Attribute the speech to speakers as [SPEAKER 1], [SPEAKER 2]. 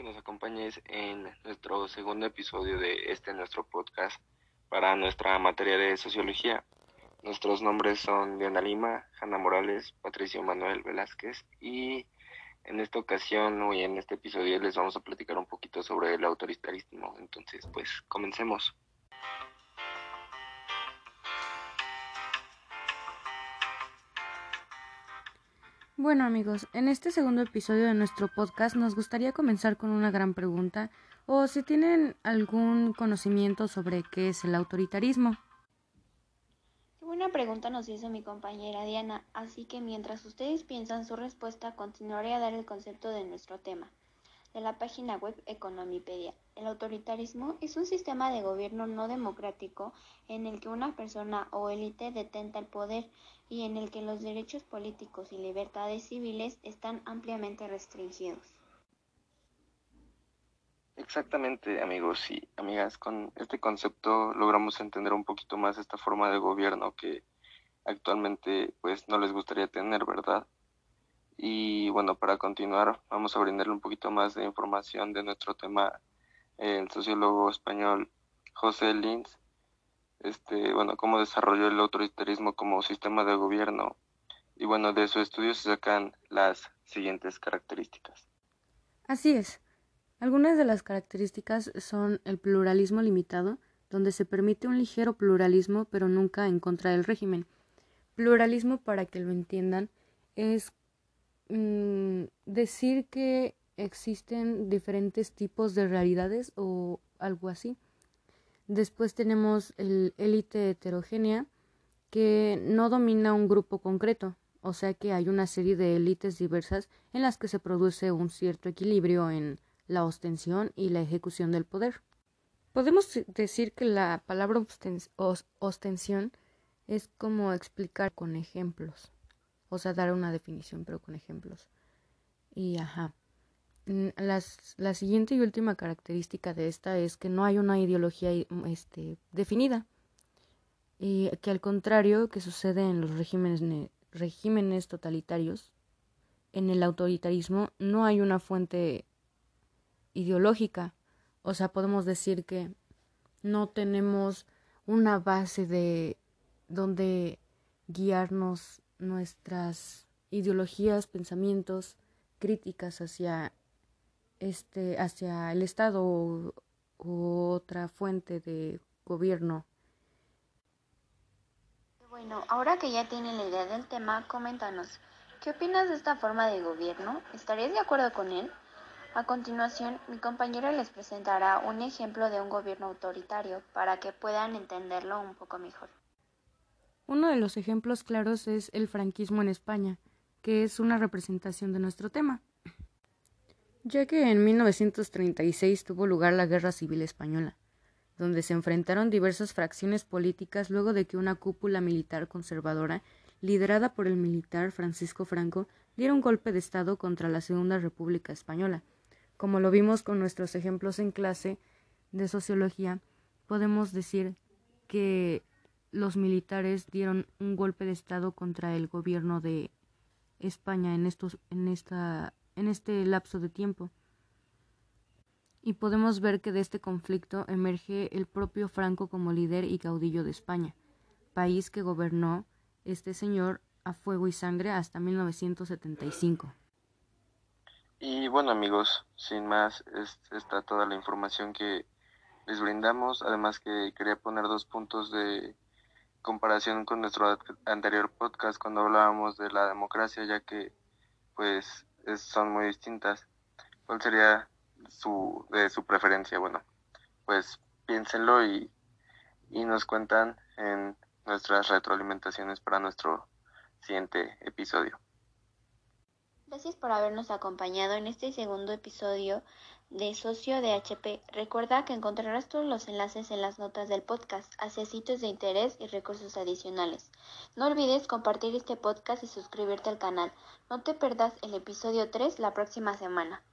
[SPEAKER 1] Que nos acompañes en nuestro segundo episodio de este nuestro podcast para nuestra materia de sociología. Nuestros nombres son Diana Lima, Hanna Morales, Patricio Manuel Velázquez y en esta ocasión hoy en este episodio les vamos a platicar un poquito sobre el autoritarismo. Entonces, pues comencemos.
[SPEAKER 2] Bueno amigos, en este segundo episodio de nuestro podcast nos gustaría comenzar con una gran pregunta o si tienen algún conocimiento sobre qué es el autoritarismo.
[SPEAKER 3] Buena pregunta nos hizo mi compañera Diana, así que mientras ustedes piensan su respuesta continuaré a dar el concepto de nuestro tema de la página web Economipedia. El autoritarismo es un sistema de gobierno no democrático en el que una persona o élite detenta el poder y en el que los derechos políticos y libertades civiles están ampliamente restringidos.
[SPEAKER 1] Exactamente, amigos y amigas, con este concepto logramos entender un poquito más esta forma de gobierno que actualmente pues no les gustaría tener, ¿verdad? Y bueno, para continuar, vamos a brindarle un poquito más de información de nuestro tema, el sociólogo español José Lins, este, bueno, cómo desarrolló el autoritarismo como sistema de gobierno. Y bueno, de su estudio se sacan las siguientes características.
[SPEAKER 2] Así es. Algunas de las características son el pluralismo limitado, donde se permite un ligero pluralismo, pero nunca en contra del régimen. Pluralismo, para que lo entiendan, es Mm, decir que existen diferentes tipos de realidades o algo así. Después tenemos el élite heterogénea que no domina un grupo concreto, o sea que hay una serie de élites diversas en las que se produce un cierto equilibrio en la ostensión y la ejecución del poder. Podemos decir que la palabra ostensión es como explicar con ejemplos o sea, dar una definición, pero con ejemplos. Y ajá. Las, la siguiente y última característica de esta es que no hay una ideología mm, este, definida. Y que al contrario que sucede en los regímenes, regímenes totalitarios, en el autoritarismo no hay una fuente ideológica. O sea, podemos decir que no tenemos una base de donde guiarnos nuestras ideologías, pensamientos, críticas hacia este hacia el Estado u, otra fuente de gobierno.
[SPEAKER 3] Bueno, ahora que ya tienen la idea del tema, coméntanos, ¿qué opinas de esta forma de gobierno? ¿Estarías de acuerdo con él? A continuación, mi compañero les presentará un ejemplo de un gobierno autoritario para que puedan entenderlo un poco mejor.
[SPEAKER 2] Uno de los ejemplos claros es el franquismo en España, que es una representación de nuestro tema, ya que en 1936 tuvo lugar la Guerra Civil Española, donde se enfrentaron diversas fracciones políticas luego de que una cúpula militar conservadora, liderada por el militar Francisco Franco, diera un golpe de Estado contra la Segunda República Española. Como lo vimos con nuestros ejemplos en clase de sociología, podemos decir que los militares dieron un golpe de estado contra el gobierno de España en estos en esta en este lapso de tiempo. Y podemos ver que de este conflicto emerge el propio Franco como líder y caudillo de España, país que gobernó este señor a fuego y sangre hasta 1975.
[SPEAKER 1] Y bueno amigos, sin más, está toda la información que les brindamos, además que quería poner dos puntos de comparación con nuestro anterior podcast cuando hablábamos de la democracia, ya que pues son muy distintas. ¿Cuál sería su de su preferencia? Bueno, pues piénsenlo y, y nos cuentan en nuestras retroalimentaciones para nuestro siguiente episodio.
[SPEAKER 3] Gracias por habernos acompañado en este segundo episodio de Socio de HP. Recuerda que encontrarás todos los enlaces en las notas del podcast hacia sitios de interés y recursos adicionales. No olvides compartir este podcast y suscribirte al canal. No te perdas el episodio 3 la próxima semana.